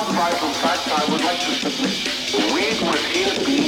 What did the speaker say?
now tribal fact I would like to submit. We were here